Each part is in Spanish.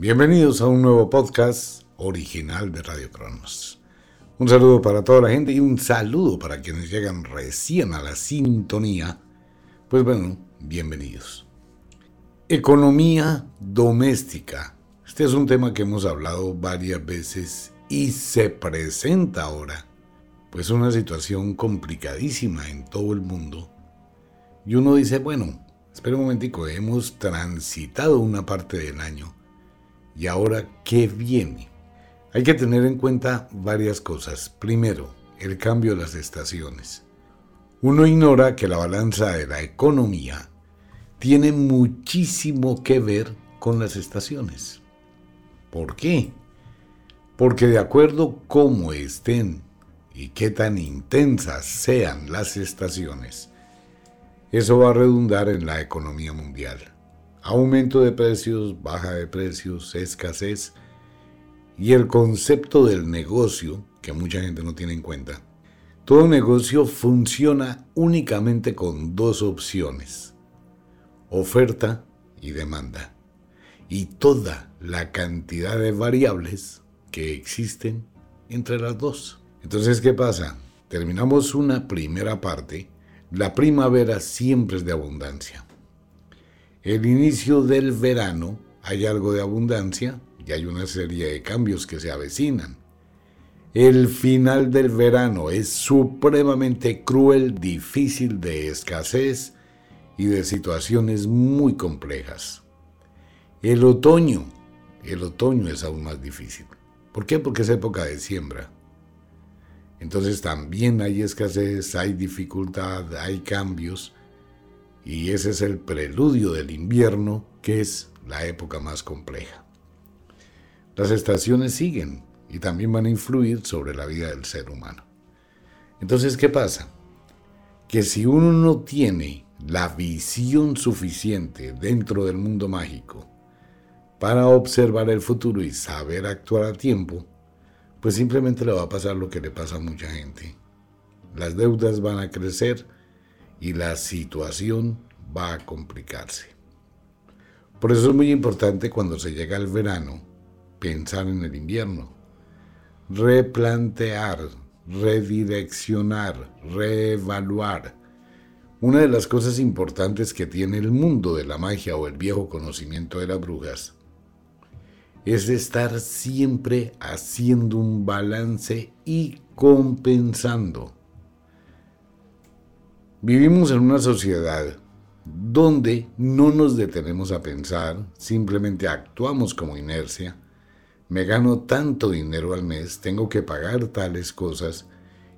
Bienvenidos a un nuevo podcast original de Radio Cronos. Un saludo para toda la gente y un saludo para quienes llegan recién a la sintonía. Pues bueno, bienvenidos. Economía doméstica. Este es un tema que hemos hablado varias veces y se presenta ahora. Pues una situación complicadísima en todo el mundo. Y uno dice, bueno, espera un momentico, hemos transitado una parte del año ¿Y ahora qué viene? Hay que tener en cuenta varias cosas. Primero, el cambio de las estaciones. Uno ignora que la balanza de la economía tiene muchísimo que ver con las estaciones. ¿Por qué? Porque de acuerdo cómo estén y qué tan intensas sean las estaciones, eso va a redundar en la economía mundial aumento de precios, baja de precios, escasez y el concepto del negocio que mucha gente no tiene en cuenta. Todo negocio funciona únicamente con dos opciones, oferta y demanda, y toda la cantidad de variables que existen entre las dos. Entonces, ¿qué pasa? Terminamos una primera parte, la primavera siempre es de abundancia el inicio del verano hay algo de abundancia y hay una serie de cambios que se avecinan. El final del verano es supremamente cruel, difícil de escasez y de situaciones muy complejas. El otoño, el otoño es aún más difícil. ¿Por qué? Porque es época de siembra. Entonces también hay escasez, hay dificultad, hay cambios y ese es el preludio del invierno, que es la época más compleja. Las estaciones siguen y también van a influir sobre la vida del ser humano. Entonces, ¿qué pasa? Que si uno no tiene la visión suficiente dentro del mundo mágico para observar el futuro y saber actuar a tiempo, pues simplemente le va a pasar lo que le pasa a mucha gente. Las deudas van a crecer, y la situación va a complicarse. Por eso es muy importante cuando se llega al verano pensar en el invierno, replantear, redireccionar, reevaluar. Una de las cosas importantes que tiene el mundo de la magia o el viejo conocimiento de las brujas es estar siempre haciendo un balance y compensando. Vivimos en una sociedad donde no nos detenemos a pensar, simplemente actuamos como inercia. Me gano tanto dinero al mes, tengo que pagar tales cosas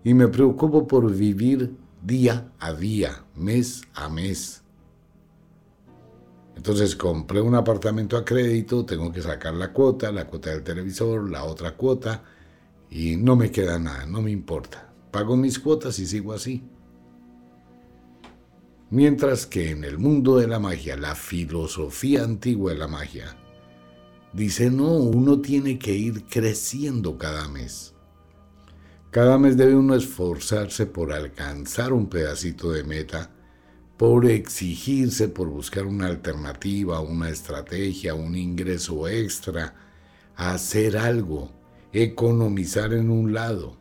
y me preocupo por vivir día a día, mes a mes. Entonces compré un apartamento a crédito, tengo que sacar la cuota, la cuota del televisor, la otra cuota y no me queda nada, no me importa. Pago mis cuotas y sigo así. Mientras que en el mundo de la magia, la filosofía antigua de la magia, dice, no, uno tiene que ir creciendo cada mes. Cada mes debe uno esforzarse por alcanzar un pedacito de meta, por exigirse, por buscar una alternativa, una estrategia, un ingreso extra, hacer algo, economizar en un lado,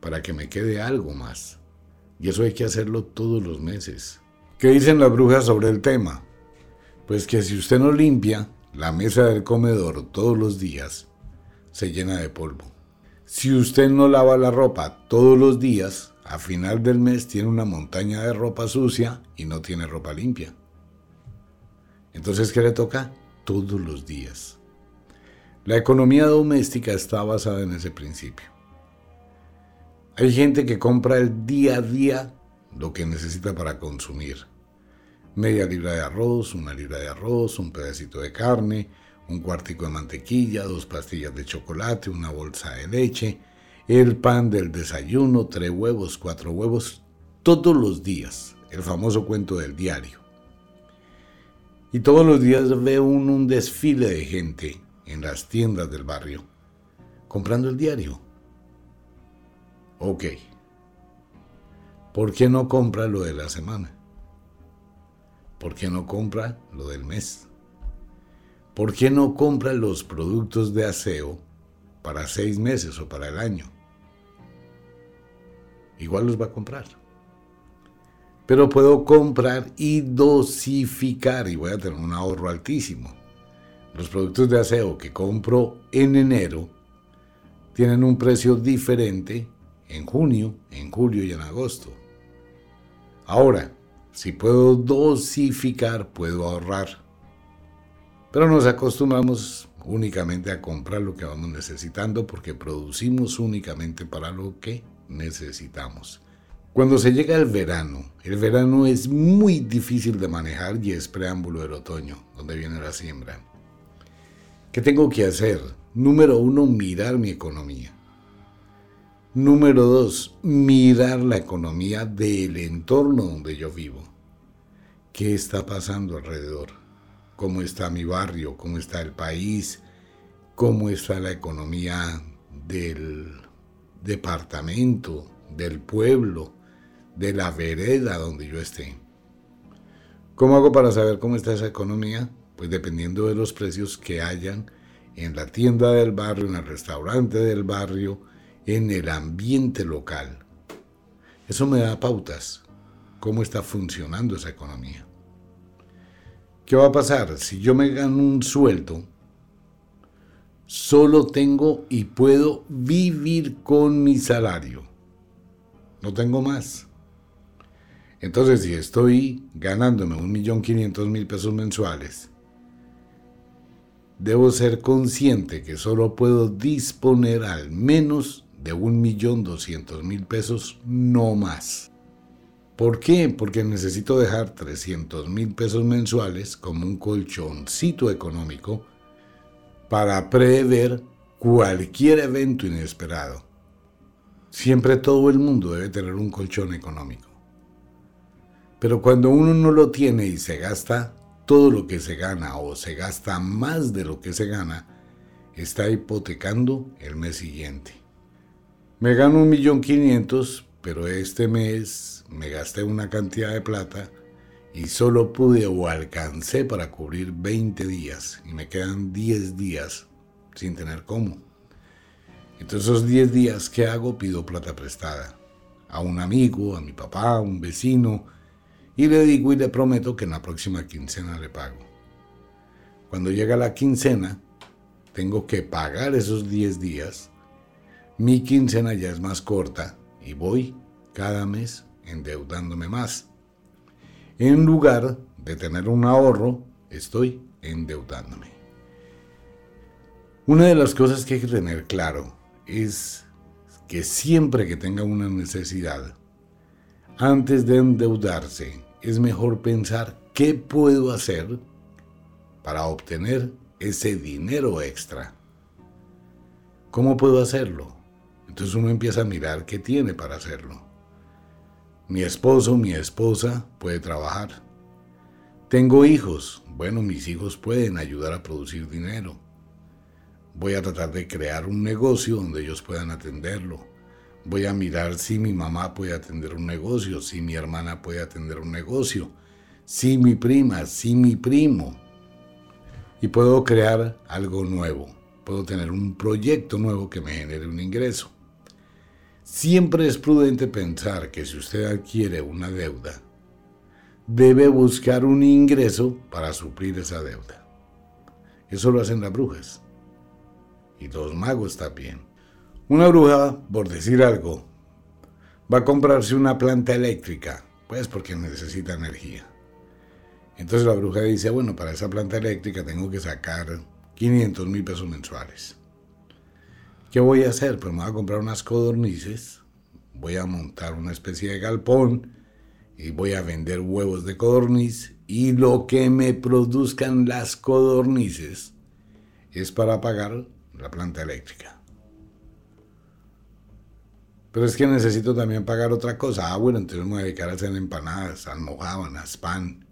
para que me quede algo más. Y eso hay que hacerlo todos los meses. ¿Qué dicen las brujas sobre el tema? Pues que si usted no limpia la mesa del comedor todos los días, se llena de polvo. Si usted no lava la ropa todos los días, a final del mes tiene una montaña de ropa sucia y no tiene ropa limpia. Entonces, ¿qué le toca? Todos los días. La economía doméstica está basada en ese principio. Hay gente que compra el día a día lo que necesita para consumir media libra de arroz, una libra de arroz, un pedacito de carne, un cuartico de mantequilla, dos pastillas de chocolate, una bolsa de leche, el pan del desayuno, tres huevos, cuatro huevos, todos los días, el famoso cuento del diario. Y todos los días ve un desfile de gente en las tiendas del barrio comprando el diario. Ok. ¿Por qué no compra lo de la semana? ¿Por qué no compra lo del mes? ¿Por qué no compra los productos de aseo para seis meses o para el año? Igual los va a comprar. Pero puedo comprar y dosificar y voy a tener un ahorro altísimo. Los productos de aseo que compro en enero tienen un precio diferente en junio, en julio y en agosto. Ahora, si puedo dosificar, puedo ahorrar. Pero nos acostumbramos únicamente a comprar lo que vamos necesitando porque producimos únicamente para lo que necesitamos. Cuando se llega el verano, el verano es muy difícil de manejar y es preámbulo del otoño, donde viene la siembra. ¿Qué tengo que hacer? Número uno, mirar mi economía. Número dos, mirar la economía del entorno donde yo vivo. ¿Qué está pasando alrededor? cómo está mi barrio, cómo está el país, cómo está la economía del departamento, del pueblo, de la vereda donde yo esté. ¿Cómo hago para saber cómo está esa economía? Pues dependiendo de los precios que hayan en la tienda del barrio, en el restaurante del barrio, en el ambiente local. Eso me da pautas, cómo está funcionando esa economía. ¿Qué va a pasar? Si yo me gano un sueldo, solo tengo y puedo vivir con mi salario. No tengo más. Entonces, si estoy ganándome un millón quinientos mil pesos mensuales, debo ser consciente que solo puedo disponer al menos de un millón doscientos mil pesos, no más. ¿Por qué? Porque necesito dejar 300 mil pesos mensuales como un colchoncito económico para prever cualquier evento inesperado. Siempre todo el mundo debe tener un colchón económico. Pero cuando uno no lo tiene y se gasta todo lo que se gana o se gasta más de lo que se gana, está hipotecando el mes siguiente. Me gano un millón quinientos, pero este mes me gasté una cantidad de plata y solo pude o alcancé para cubrir 20 días y me quedan 10 días sin tener cómo. Entonces esos 10 días, ¿qué hago? Pido plata prestada a un amigo, a mi papá, a un vecino y le digo y le prometo que en la próxima quincena le pago. Cuando llega la quincena, tengo que pagar esos 10 días. Mi quincena ya es más corta y voy cada mes endeudándome más. En lugar de tener un ahorro, estoy endeudándome. Una de las cosas que hay que tener claro es que siempre que tenga una necesidad, antes de endeudarse, es mejor pensar qué puedo hacer para obtener ese dinero extra. ¿Cómo puedo hacerlo? Entonces uno empieza a mirar qué tiene para hacerlo. Mi esposo, mi esposa puede trabajar. Tengo hijos. Bueno, mis hijos pueden ayudar a producir dinero. Voy a tratar de crear un negocio donde ellos puedan atenderlo. Voy a mirar si mi mamá puede atender un negocio, si mi hermana puede atender un negocio, si mi prima, si mi primo. Y puedo crear algo nuevo. Puedo tener un proyecto nuevo que me genere un ingreso. Siempre es prudente pensar que si usted adquiere una deuda, debe buscar un ingreso para suplir esa deuda. Eso lo hacen las brujas. Y los magos también. Una bruja, por decir algo, va a comprarse una planta eléctrica, pues porque necesita energía. Entonces la bruja dice, bueno, para esa planta eléctrica tengo que sacar 500 mil pesos mensuales. ¿Qué voy a hacer? Pues me voy a comprar unas codornices, voy a montar una especie de galpón y voy a vender huevos de codorniz y lo que me produzcan las codornices, es para pagar la planta eléctrica. Pero es que necesito también pagar otra cosa. Ah, bueno, entonces me voy a dedicar a hacer empanadas, almohábanas, pan.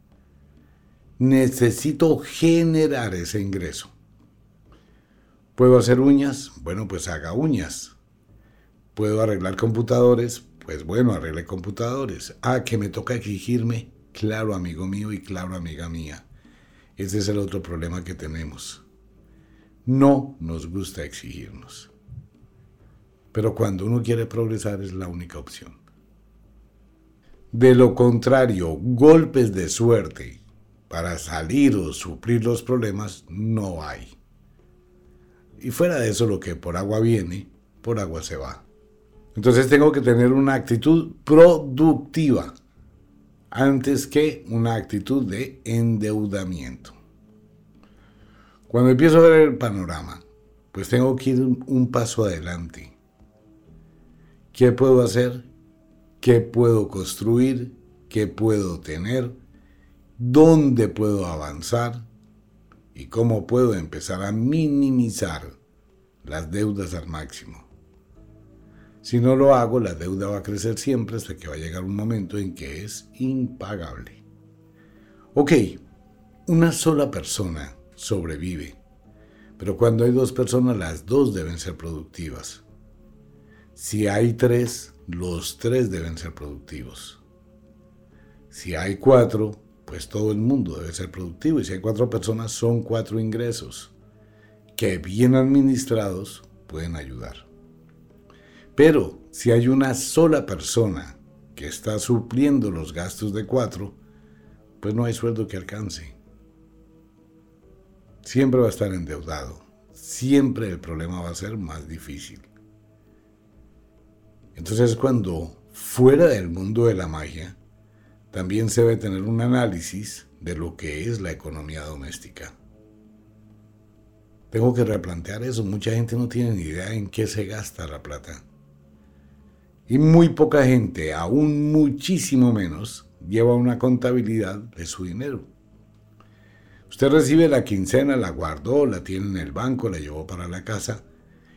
Necesito generar ese ingreso. ¿Puedo hacer uñas? Bueno, pues haga uñas. ¿Puedo arreglar computadores? Pues bueno, arregle computadores. Ah, que me toca exigirme. Claro, amigo mío y claro, amiga mía. Ese es el otro problema que tenemos. No nos gusta exigirnos. Pero cuando uno quiere progresar es la única opción. De lo contrario, golpes de suerte para salir o suplir los problemas no hay. Y fuera de eso, lo que por agua viene, por agua se va. Entonces tengo que tener una actitud productiva antes que una actitud de endeudamiento. Cuando empiezo a ver el panorama, pues tengo que ir un paso adelante. ¿Qué puedo hacer? ¿Qué puedo construir? ¿Qué puedo tener? ¿Dónde puedo avanzar? ¿Y cómo puedo empezar a minimizar las deudas al máximo? Si no lo hago, la deuda va a crecer siempre hasta que va a llegar un momento en que es impagable. Ok, una sola persona sobrevive, pero cuando hay dos personas, las dos deben ser productivas. Si hay tres, los tres deben ser productivos. Si hay cuatro, pues todo el mundo debe ser productivo. Y si hay cuatro personas, son cuatro ingresos que bien administrados pueden ayudar. Pero si hay una sola persona que está supliendo los gastos de cuatro, pues no hay sueldo que alcance. Siempre va a estar endeudado. Siempre el problema va a ser más difícil. Entonces cuando fuera del mundo de la magia, también se debe tener un análisis de lo que es la economía doméstica. Tengo que replantear eso. Mucha gente no tiene ni idea en qué se gasta la plata. Y muy poca gente, aún muchísimo menos, lleva una contabilidad de su dinero. Usted recibe la quincena, la guardó, la tiene en el banco, la llevó para la casa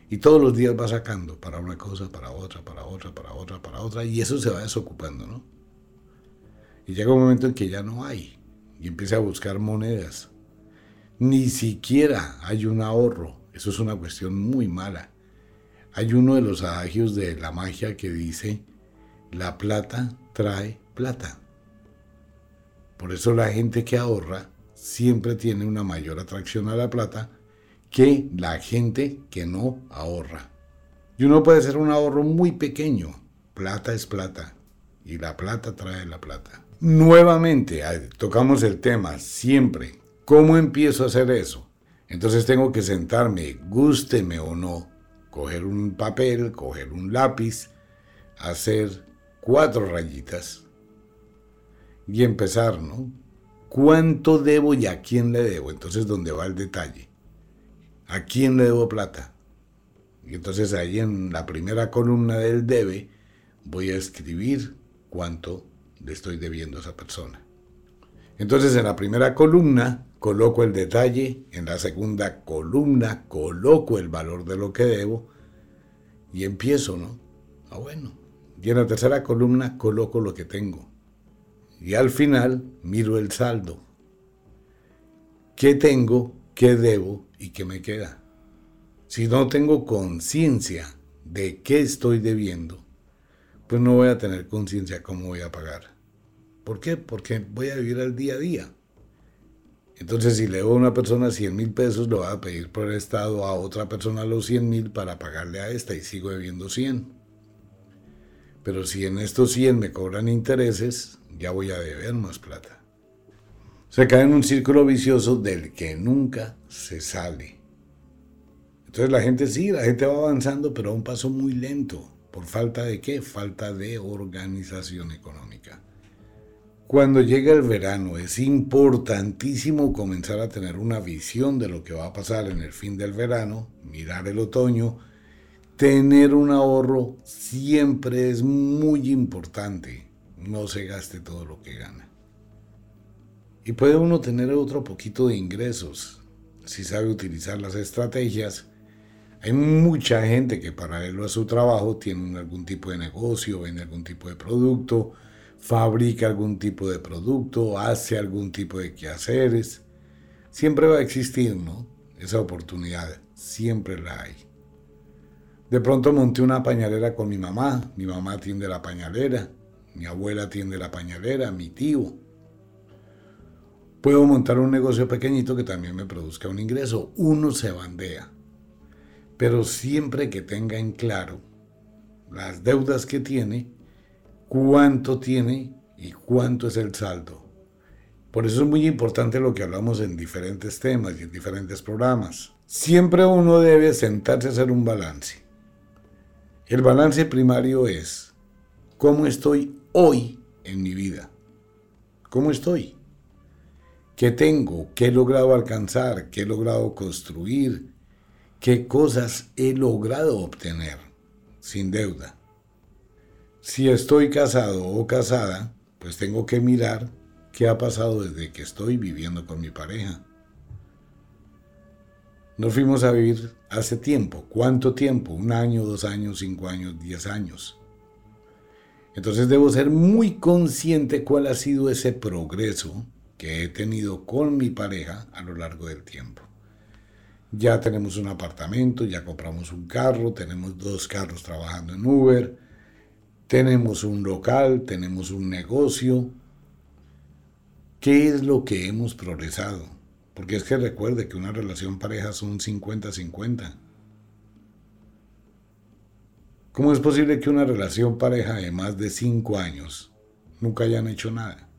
y todos los días va sacando para una cosa, para otra, para otra, para otra, para otra y eso se va desocupando, ¿no? Y llega un momento en que ya no hay y empieza a buscar monedas. Ni siquiera hay un ahorro. Eso es una cuestión muy mala. Hay uno de los adagios de la magia que dice, la plata trae plata. Por eso la gente que ahorra siempre tiene una mayor atracción a la plata que la gente que no ahorra. Y uno puede ser un ahorro muy pequeño. Plata es plata. Y la plata trae la plata. Nuevamente, tocamos el tema siempre. ¿Cómo empiezo a hacer eso? Entonces tengo que sentarme, gústeme o no, coger un papel, coger un lápiz, hacer cuatro rayitas y empezar, ¿no? ¿Cuánto debo y a quién le debo? Entonces, ¿dónde va el detalle? ¿A quién le debo plata? Y entonces ahí en la primera columna del debe voy a escribir cuánto le estoy debiendo a esa persona. Entonces en la primera columna coloco el detalle, en la segunda columna coloco el valor de lo que debo y empiezo, ¿no? Ah, bueno. Y en la tercera columna coloco lo que tengo. Y al final miro el saldo. ¿Qué tengo, qué debo y qué me queda? Si no tengo conciencia de qué estoy debiendo, pues no voy a tener conciencia cómo voy a pagar. ¿Por qué? Porque voy a vivir al día a día. Entonces, si le debo a una persona 100 mil pesos, lo voy a pedir por el Estado a otra persona los 100 mil para pagarle a esta y sigo debiendo 100. Pero si en estos 100 me cobran intereses, ya voy a deber más plata. Se cae en un círculo vicioso del que nunca se sale. Entonces la gente sí, la gente va avanzando, pero a un paso muy lento. ¿Por falta de qué? Falta de organización económica. Cuando llega el verano es importantísimo comenzar a tener una visión de lo que va a pasar en el fin del verano, mirar el otoño, tener un ahorro siempre es muy importante. No se gaste todo lo que gana. Y puede uno tener otro poquito de ingresos. si sabe utilizar las estrategias. Hay mucha gente que paralelo a su trabajo tiene algún tipo de negocio, vende algún tipo de producto, fabrica algún tipo de producto, hace algún tipo de quehaceres. Siempre va a existir, ¿no? Esa oportunidad, siempre la hay. De pronto monté una pañalera con mi mamá, mi mamá atiende la pañalera, mi abuela atiende la pañalera, mi tío. Puedo montar un negocio pequeñito que también me produzca un ingreso. Uno se bandea. Pero siempre que tenga en claro las deudas que tiene, cuánto tiene y cuánto es el saldo. Por eso es muy importante lo que hablamos en diferentes temas y en diferentes programas. Siempre uno debe sentarse a hacer un balance. El balance primario es cómo estoy hoy en mi vida. ¿Cómo estoy? ¿Qué tengo? ¿Qué he logrado alcanzar? ¿Qué he logrado construir? ¿Qué cosas he logrado obtener sin deuda? Si estoy casado o casada, pues tengo que mirar qué ha pasado desde que estoy viviendo con mi pareja. Nos fuimos a vivir hace tiempo. ¿Cuánto tiempo? ¿Un año, dos años, cinco años, diez años? Entonces debo ser muy consciente cuál ha sido ese progreso que he tenido con mi pareja a lo largo del tiempo. Ya tenemos un apartamento, ya compramos un carro, tenemos dos carros trabajando en Uber, tenemos un local, tenemos un negocio. ¿Qué es lo que hemos progresado? Porque es que recuerde que una relación pareja son 50-50. ¿Cómo es posible que una relación pareja de más de cinco años nunca hayan hecho nada?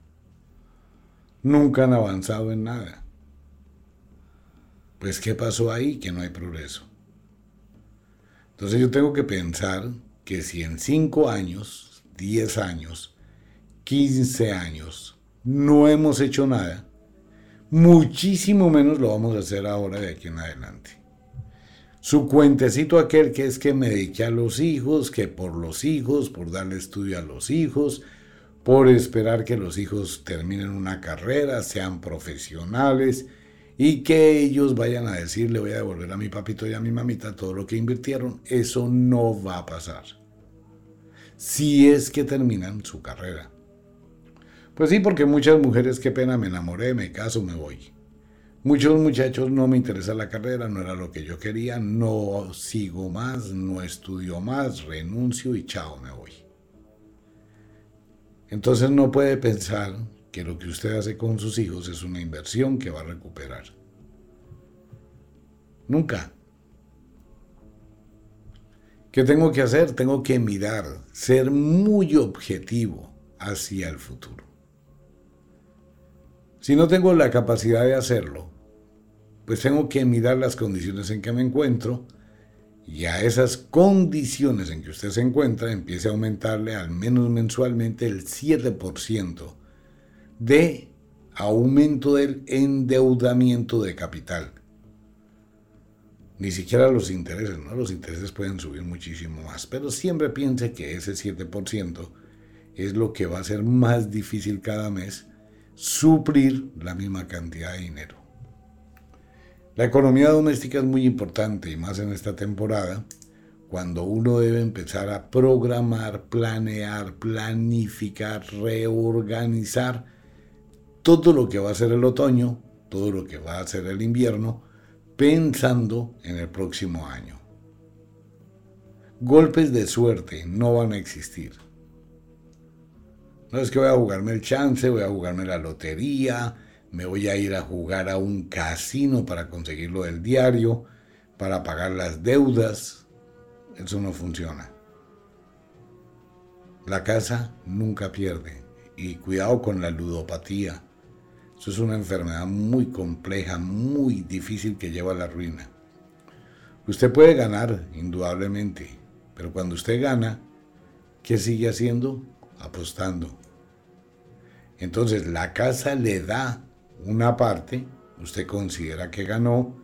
Nunca han avanzado en nada. Pues ¿qué pasó ahí? Que no hay progreso. Entonces yo tengo que pensar que si en cinco años, 10 años, 15 años no hemos hecho nada, muchísimo menos lo vamos a hacer ahora de aquí en adelante. Su cuentecito aquel que es que me dediqué a los hijos, que por los hijos, por darle estudio a los hijos, por esperar que los hijos terminen una carrera, sean profesionales y que ellos vayan a decir, le voy a devolver a mi papito y a mi mamita todo lo que invirtieron, eso no va a pasar. Si es que terminan su carrera. Pues sí, porque muchas mujeres, qué pena, me enamoré, me caso, me voy. Muchos muchachos no me interesa la carrera, no era lo que yo quería, no sigo más, no estudio más, renuncio y chao, me voy. Entonces no puede pensar que lo que usted hace con sus hijos es una inversión que va a recuperar. Nunca. ¿Qué tengo que hacer? Tengo que mirar, ser muy objetivo hacia el futuro. Si no tengo la capacidad de hacerlo, pues tengo que mirar las condiciones en que me encuentro y a esas condiciones en que usted se encuentra empiece a aumentarle al menos mensualmente el 7% de aumento del endeudamiento de capital. Ni siquiera los intereses, ¿no? Los intereses pueden subir muchísimo más, pero siempre piense que ese 7% es lo que va a ser más difícil cada mes suplir la misma cantidad de dinero. La economía doméstica es muy importante y más en esta temporada, cuando uno debe empezar a programar, planear, planificar, reorganizar todo lo que va a ser el otoño, todo lo que va a ser el invierno, pensando en el próximo año. Golpes de suerte no van a existir. No es que voy a jugarme el chance, voy a jugarme la lotería, me voy a ir a jugar a un casino para conseguir lo del diario, para pagar las deudas. Eso no funciona. La casa nunca pierde. Y cuidado con la ludopatía. Eso es una enfermedad muy compleja, muy difícil que lleva a la ruina. Usted puede ganar, indudablemente, pero cuando usted gana, ¿qué sigue haciendo? Apostando. Entonces la casa le da una parte, usted considera que ganó,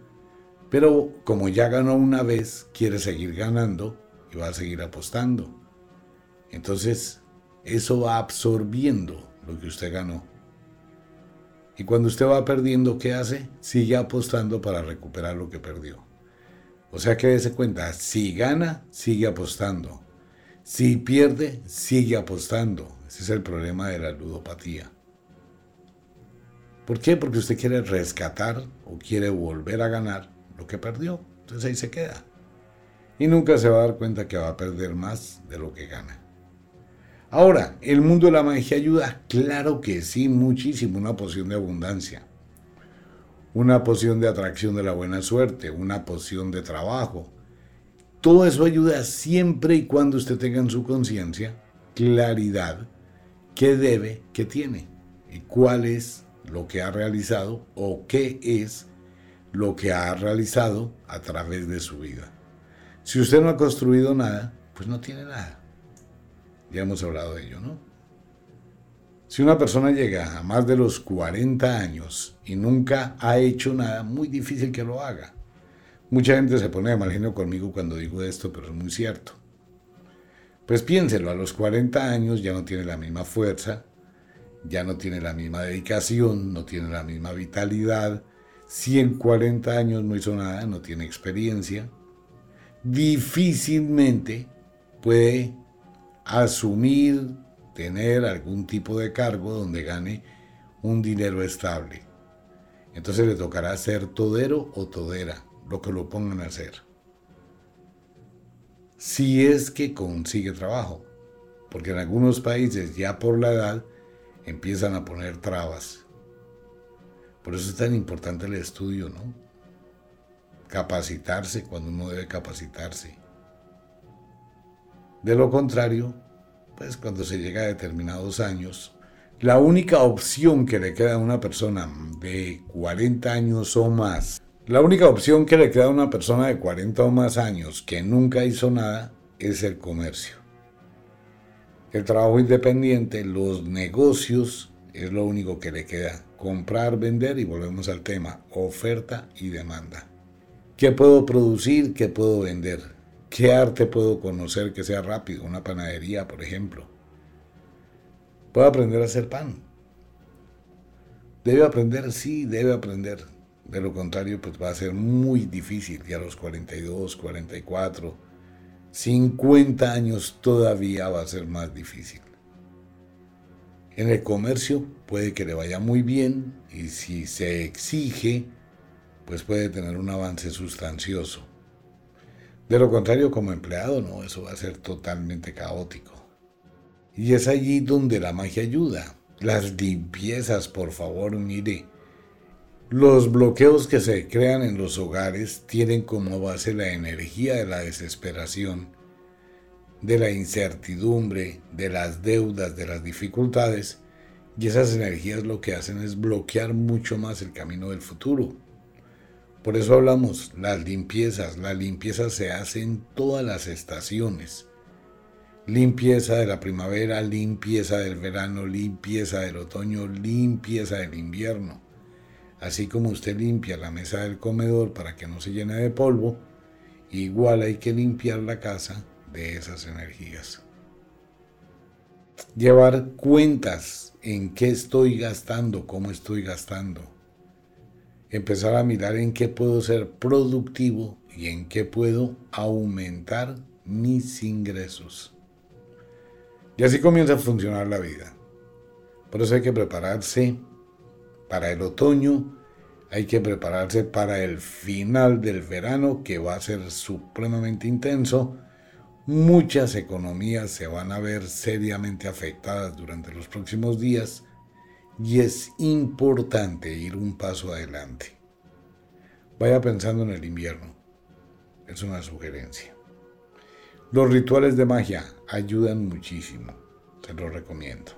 pero como ya ganó una vez, quiere seguir ganando y va a seguir apostando. Entonces, eso va absorbiendo lo que usted ganó. Y cuando usted va perdiendo, ¿qué hace? Sigue apostando para recuperar lo que perdió. O sea que dése cuenta, si gana, sigue apostando. Si pierde, sigue apostando. Ese es el problema de la ludopatía. ¿Por qué? Porque usted quiere rescatar o quiere volver a ganar lo que perdió. Entonces ahí se queda. Y nunca se va a dar cuenta que va a perder más de lo que gana. Ahora, ¿el mundo de la magia ayuda? Claro que sí, muchísimo. Una poción de abundancia. Una poción de atracción de la buena suerte. Una poción de trabajo. Todo eso ayuda siempre y cuando usted tenga en su conciencia claridad qué debe, qué tiene y cuál es lo que ha realizado o qué es lo que ha realizado a través de su vida. Si usted no ha construido nada, pues no tiene nada. Ya hemos hablado de ello, ¿no? Si una persona llega a más de los 40 años y nunca ha hecho nada, muy difícil que lo haga. Mucha gente se pone de mal genio conmigo cuando digo esto, pero es muy cierto. Pues piénselo, a los 40 años ya no tiene la misma fuerza, ya no tiene la misma dedicación, no tiene la misma vitalidad. Si en 40 años no hizo nada, no tiene experiencia, difícilmente puede asumir, tener algún tipo de cargo donde gane un dinero estable. Entonces le tocará ser todero o todera, lo que lo pongan a hacer. Si es que consigue trabajo, porque en algunos países ya por la edad empiezan a poner trabas. Por eso es tan importante el estudio, ¿no? Capacitarse cuando uno debe capacitarse. De lo contrario, pues cuando se llega a determinados años, la única opción que le queda a una persona de 40 años o más, la única opción que le queda a una persona de 40 o más años que nunca hizo nada es el comercio. El trabajo independiente, los negocios, es lo único que le queda. Comprar, vender y volvemos al tema, oferta y demanda. ¿Qué puedo producir? ¿Qué puedo vender? ¿Qué arte puedo conocer que sea rápido? Una panadería, por ejemplo. Puedo aprender a hacer pan. ¿Debe aprender? Sí, debe aprender. De lo contrario, pues va a ser muy difícil ya a los 42, 44 50 años todavía va a ser más difícil. En el comercio puede que le vaya muy bien y si se exige, pues puede tener un avance sustancioso. De lo contrario, como empleado, no, eso va a ser totalmente caótico. Y es allí donde la magia ayuda. Las limpiezas, por favor, mire. Los bloqueos que se crean en los hogares tienen como base la energía de la desesperación, de la incertidumbre, de las deudas, de las dificultades, y esas energías lo que hacen es bloquear mucho más el camino del futuro. Por eso hablamos, las limpiezas, la limpieza se hace en todas las estaciones. Limpieza de la primavera, limpieza del verano, limpieza del otoño, limpieza del invierno Así como usted limpia la mesa del comedor para que no se llene de polvo, igual hay que limpiar la casa de esas energías. Llevar cuentas en qué estoy gastando, cómo estoy gastando. Empezar a mirar en qué puedo ser productivo y en qué puedo aumentar mis ingresos. Y así comienza a funcionar la vida. Por eso hay que prepararse para el otoño, hay que prepararse para el final del verano que va a ser supremamente intenso. Muchas economías se van a ver seriamente afectadas durante los próximos días y es importante ir un paso adelante. Vaya pensando en el invierno. Es una sugerencia. Los rituales de magia ayudan muchísimo. Se los recomiendo.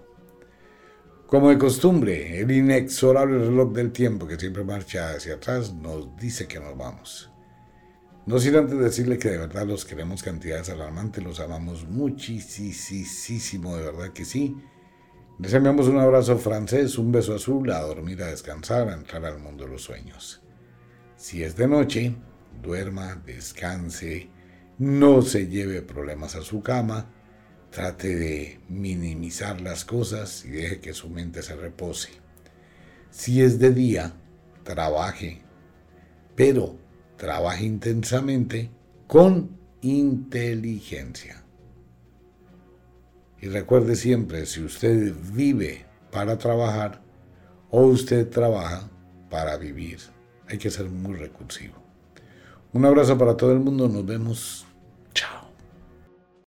Como de costumbre, el inexorable reloj del tiempo que siempre marcha hacia atrás nos dice que nos vamos. No sin antes decirle que de verdad los queremos cantidades alarmantes, los amamos muchísimo, de verdad que sí. Les enviamos un abrazo francés, un beso azul, a dormir, a descansar, a entrar al mundo de los sueños. Si es de noche, duerma, descanse, no se lleve problemas a su cama, Trate de minimizar las cosas y deje que su mente se repose. Si es de día, trabaje, pero trabaje intensamente con inteligencia. Y recuerde siempre, si usted vive para trabajar o usted trabaja para vivir, hay que ser muy recursivo. Un abrazo para todo el mundo, nos vemos